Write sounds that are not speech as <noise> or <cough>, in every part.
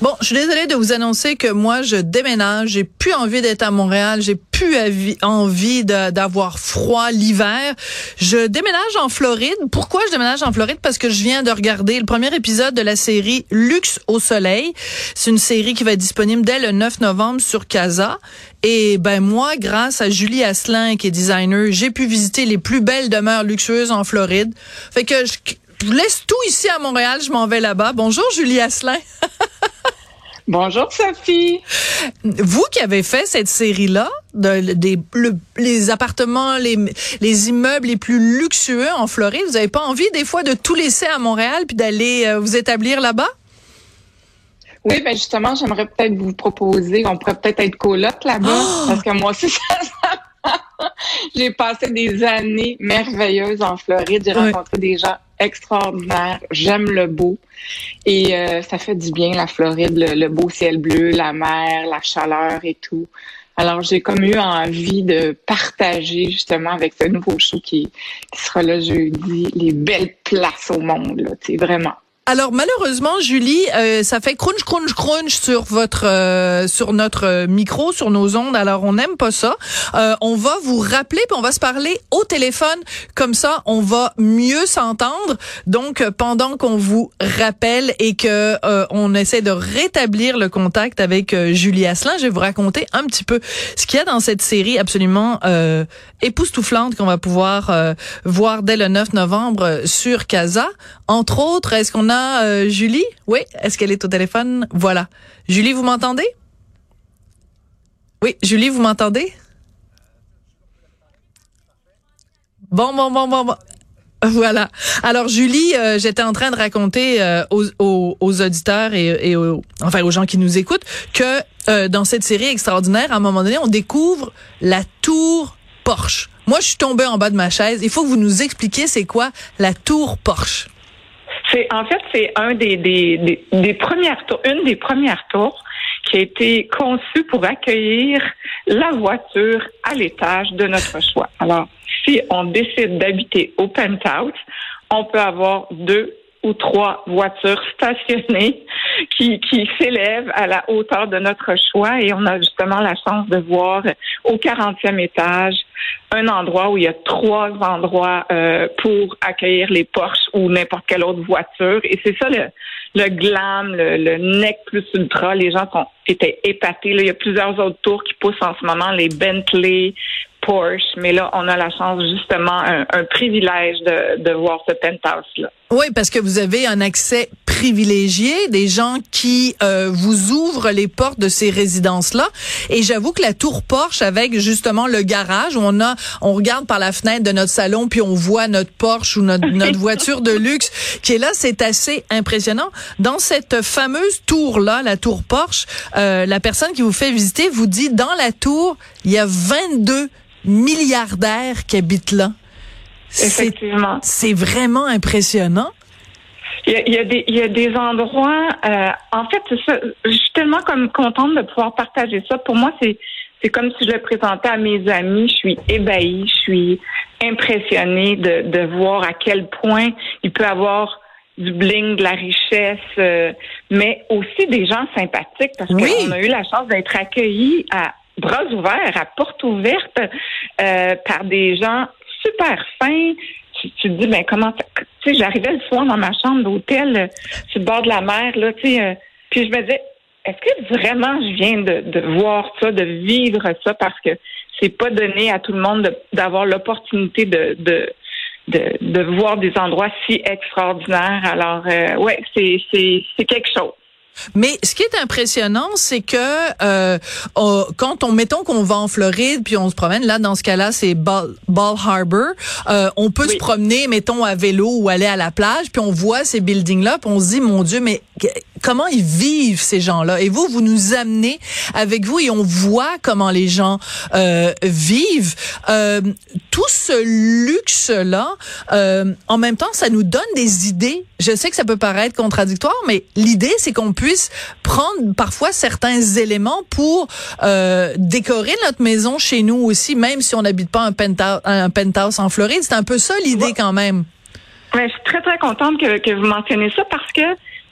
Bon, je suis désolée de vous annoncer que moi, je déménage. J'ai plus envie d'être à Montréal. J'ai plus envie d'avoir froid l'hiver. Je déménage en Floride. Pourquoi je déménage en Floride? Parce que je viens de regarder le premier épisode de la série Luxe au soleil. C'est une série qui va être disponible dès le 9 novembre sur Casa. Et ben moi, grâce à Julie Asselin, qui est designer, j'ai pu visiter les plus belles demeures luxueuses en Floride. Fait que je, je laisse tout ici à Montréal, je m'en vais là-bas. Bonjour Julie Asselin. <laughs> Bonjour Sophie. Vous qui avez fait cette série-là, de, des, les appartements, les, les immeubles les plus luxueux en Floride, vous n'avez pas envie des fois de tout laisser à Montréal puis d'aller euh, vous établir là-bas? Oui, ben justement, j'aimerais peut-être vous proposer, on pourrait peut-être être coloc là-bas, oh! parce que moi aussi, <laughs> j'ai passé des années merveilleuses en Floride. J'ai rencontré des gens extraordinaire. J'aime le beau. Et euh, ça fait du bien, la Floride, le, beau ciel bleu, la mer, la chaleur et tout. Alors, j'ai comme eu envie de partager justement avec ce nouveau show qui, sera là jeudi, les belles places au monde, là, vraiment. Alors malheureusement, Julie, euh, ça fait crunch crunch crunch sur votre euh, sur notre euh, micro, sur nos ondes. Alors on n'aime pas ça. on va vous rappeler puis on va se parler au téléphone. Comme ça, on va mieux s'entendre. Donc pendant qu'on vous rappelle et que on essaie de rétablir le contact avec Julie Asselin, je vais vous raconter un petit peu ce qu'il y a dans cette série absolument époustouflante qu'on va pouvoir voir dès le 9 novembre sur Casa. Entre autres, est-ce qu'on a euh, Julie? Oui, est-ce qu'elle est au téléphone? Voilà. Julie, vous m'entendez? Oui, Julie, vous m'entendez? Bon, bon, bon, bon, bon. <laughs> Voilà. Alors Julie, euh, j'étais en train de raconter euh, aux, auditeurs et, aux, enfin aux gens qui nous écoutent que dans cette série extraordinaire, à un moment donné, on découvre la tour Porsche. Moi, je suis tombée en bas de ma chaise. Il faut que vous nous expliquiez c'est quoi la tour Porsche. C'est en fait c'est un des, des, premières tours, une des premières tours qui a été conçue pour accueillir la voiture à l'étage de notre choix. Alors, si on décide d'habiter au penthouse, on peut avoir deux ou trois voitures stationnées qui, qui s'élèvent à la hauteur de notre choix et on a justement la chance de voir au 40e étage un endroit où il y a trois endroits euh, pour accueillir les Porsche ou n'importe quelle autre voiture. Et c'est ça le, le glam, le, le, neck plus ultra. Les gens sont, étaient épatés. Là, il y a plusieurs autres tours qui poussent en ce moment, les Bentley, Porsche, mais là, on a la chance justement, un, un privilège de, de voir ce penthouse-là. Oui, parce que vous avez un accès privilégié, des gens qui euh, vous ouvrent les portes de ces résidences-là. Et j'avoue que la tour Porsche, avec justement le garage, où on a, on regarde par la fenêtre de notre salon, puis on voit notre Porsche ou notre, notre <laughs> voiture de luxe qui est là, c'est assez impressionnant. Dans cette fameuse tour-là, la tour Porsche, euh, la personne qui vous fait visiter vous dit, dans la tour, il y a 22 milliardaires qui habitent là. Effectivement. C'est vraiment impressionnant. Il y, a, il, y a des, il y a des endroits. Euh, en fait, ça, je suis tellement comme contente de pouvoir partager ça. Pour moi, c'est c'est comme si je le présentais à mes amis. Je suis ébahie, je suis impressionnée de, de voir à quel point il peut avoir du bling, de la richesse, euh, mais aussi des gens sympathiques parce qu'on a eu la chance d'être accueillis à bras ouverts, à porte ouverte euh, par des gens super fins. Tu, te dis, ben comment, tu sais, j'arrivais le soir dans ma chambre d'hôtel euh, sur le bord de la mer, là, tu sais, euh, puis je me disais, est-ce que vraiment je viens de, de voir ça, de vivre ça, parce que c'est pas donné à tout le monde d'avoir l'opportunité de, de de, de, voir des endroits si extraordinaires. Alors, euh, ouais, c'est quelque chose. Mais ce qui est impressionnant, c'est que euh, quand on mettons qu'on va en Floride puis on se promène là dans ce cas-là, c'est Ball, Harbor, euh, on peut se promener mettons à vélo ou aller à la plage puis on voit ces buildings là, puis on se dit mon dieu mais comment ils vivent ces gens-là? Et vous, vous nous amenez avec vous et on voit comment les gens euh, vivent. Euh, tout ce luxe-là, euh, en même temps, ça nous donne des idées. Je sais que ça peut paraître contradictoire, mais l'idée, c'est qu'on puisse prendre parfois certains éléments pour euh, décorer notre maison chez nous aussi, même si on n'habite pas un penthouse, un penthouse en Floride. C'est un peu ça l'idée quand même. Ouais, je suis très, très contente que, que vous mentionnez ça parce que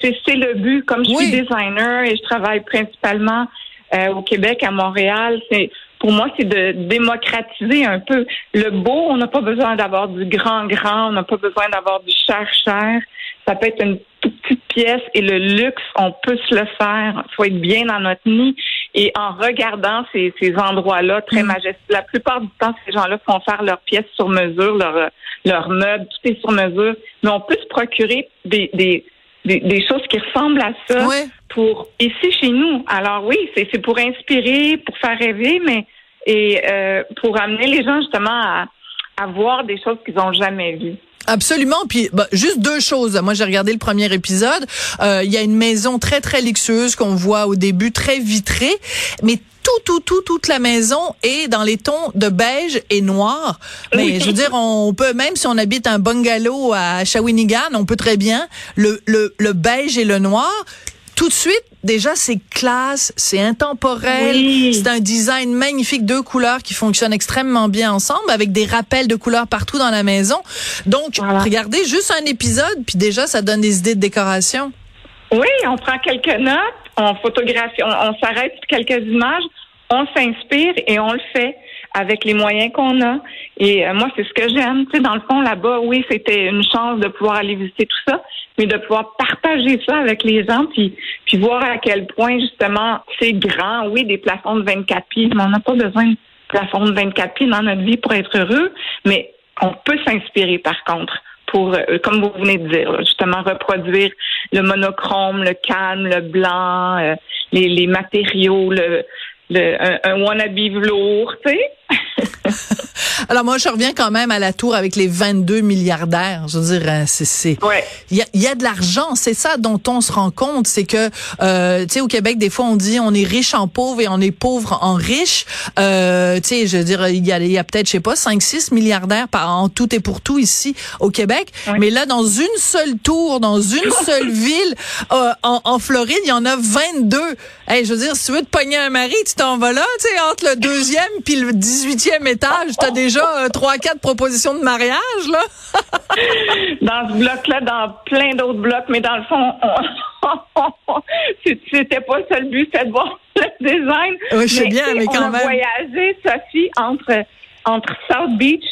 c'est le but. Comme je suis designer et je travaille principalement euh, au Québec, à Montréal, c'est pour moi, c'est de démocratiser un peu. Le beau, on n'a pas besoin d'avoir du grand, grand, on n'a pas besoin d'avoir du cher, cher. Ça peut être une toute petite pièce et le luxe, on peut se le faire. Il faut être bien dans notre nid. Et en regardant ces, ces endroits-là très mm. majestueux, la plupart du temps, ces gens-là font faire leurs pièces sur mesure, leurs leur meubles, tout est sur mesure. Mais on peut se procurer des, des des, choses qui ressemblent à ça pour ici chez nous. Alors oui, c'est pour inspirer, pour faire rêver, mais et euh, pour amener les gens justement à, à voir des choses qu'ils n'ont jamais vues. Absolument. Puis bah, juste deux choses. Moi, j'ai regardé le premier épisode. Euh, il y a une maison très très luxueuse qu'on voit au début, très vitrée, mais tout, tout, tout, toute la maison est dans les tons de beige et noir. Mais je veux dire, on peut, même si on habite un bungalow à Shawinigan, on peut très bien le, le, le beige et le noir. Tout de suite, déjà, c'est classe, c'est intemporel, c'est un design magnifique, deux couleurs qui fonctionnent extrêmement bien ensemble, avec des rappels de couleurs partout dans la maison. Donc, regardez juste un épisode, puis déjà, ça donne des idées de décoration. Oui, on prend quelques notes, on photographie, on, s'arrête sur quelques images, on s'inspire et on le fait avec les moyens qu'on a. Et euh, moi, c'est ce que j'aime. Tu sais, dans le fond, là-bas, oui, c'était une chance de pouvoir aller visiter tout ça, mais de pouvoir partager ça avec les gens, puis, puis voir à quel point, justement, c'est grand. Oui, des plafonds de 24 pieds, mais on n'a pas besoin de plafonds de 24 pieds dans notre vie pour être heureux, mais on peut s'inspirer, par contre pour, euh, comme vous venez de dire, justement reproduire le monochrome, le calme, le blanc, euh, les, les matériaux, le, le un, un wannabe velours, tu sais. <laughs> Alors moi, je reviens quand même à la tour avec les 22 milliardaires. Je veux dire, euh, c'est, il y, a, y a de l'argent. C'est ça dont on se rend compte, c'est que, euh, tu sais, au Québec, des fois, on dit on est riche en pauvre et on est pauvre en riche. Euh, tu sais, je veux dire, il y a, y a peut-être, je sais pas, 5, 6 milliardaires par en tout et pour tout ici au Québec. Mais là, dans une seule tour, dans une <laughs> seule ville, euh, en, en, Floride, il y en a 22. Hey, je veux dire, si tu veux te pogner un mari, tu t'en vas là, tu sais, entre le deuxième puis le 18e étage, t'as déjà euh, trois, quatre propositions de mariage, là? <laughs> dans ce bloc-là, dans plein d'autres blocs, mais dans le fond, <laughs> c'était pas ça le but, c'était de voir <laughs> le design. Oui, je sais bien, mais quand on même. On a voyagé, Sophie, entre, entre South Beach,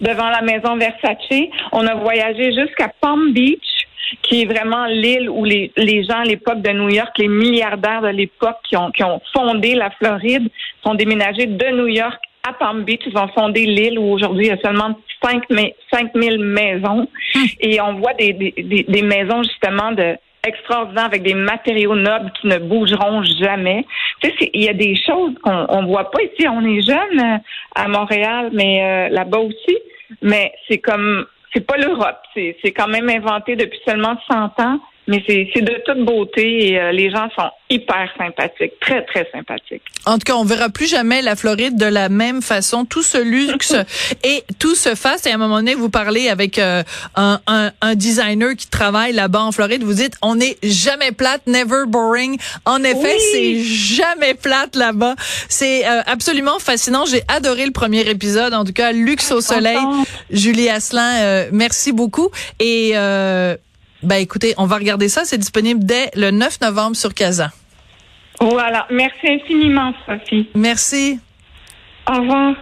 devant la maison Versace. On a voyagé jusqu'à Palm Beach qui est vraiment l'île où les, les gens à l'époque de New York, les milliardaires de l'époque qui ont, qui ont fondé la Floride, sont déménagés de New York à Palm Beach. Ils ont fondé l'île où aujourd'hui il y a seulement 5, 000 maisons. Hmm. Et on voit des, des, des maisons justement de extraordinaires avec des matériaux nobles qui ne bougeront jamais. Tu sais, il y a des choses qu'on on voit pas ici. On est jeune euh, à Montréal, mais euh, là-bas aussi. Mais c'est comme, c'est pas l'Europe. C'est quand même inventé depuis seulement 100 ans mais c'est de toute beauté et euh, les gens sont hyper sympathiques, très très sympathiques. En tout cas, on verra plus jamais la Floride de la même façon. Tout ce luxe <laughs> et tout se fasse. Et à un moment donné, vous parlez avec euh, un, un, un, designer qui travaille là-bas en Floride. Vous dites, on n'est jamais plate, never boring. En effet, c'est jamais plate là-bas. C'est euh, absolument fascinant. J'ai adoré le premier épisode. En tout cas, luxe au soleil. Julie Asselin, merci beaucoup. Et ben écoutez, on va regarder ça. C'est disponible dès le 9 novembre sur Casa. Voilà. Merci infiniment, Sophie. Merci. Au revoir.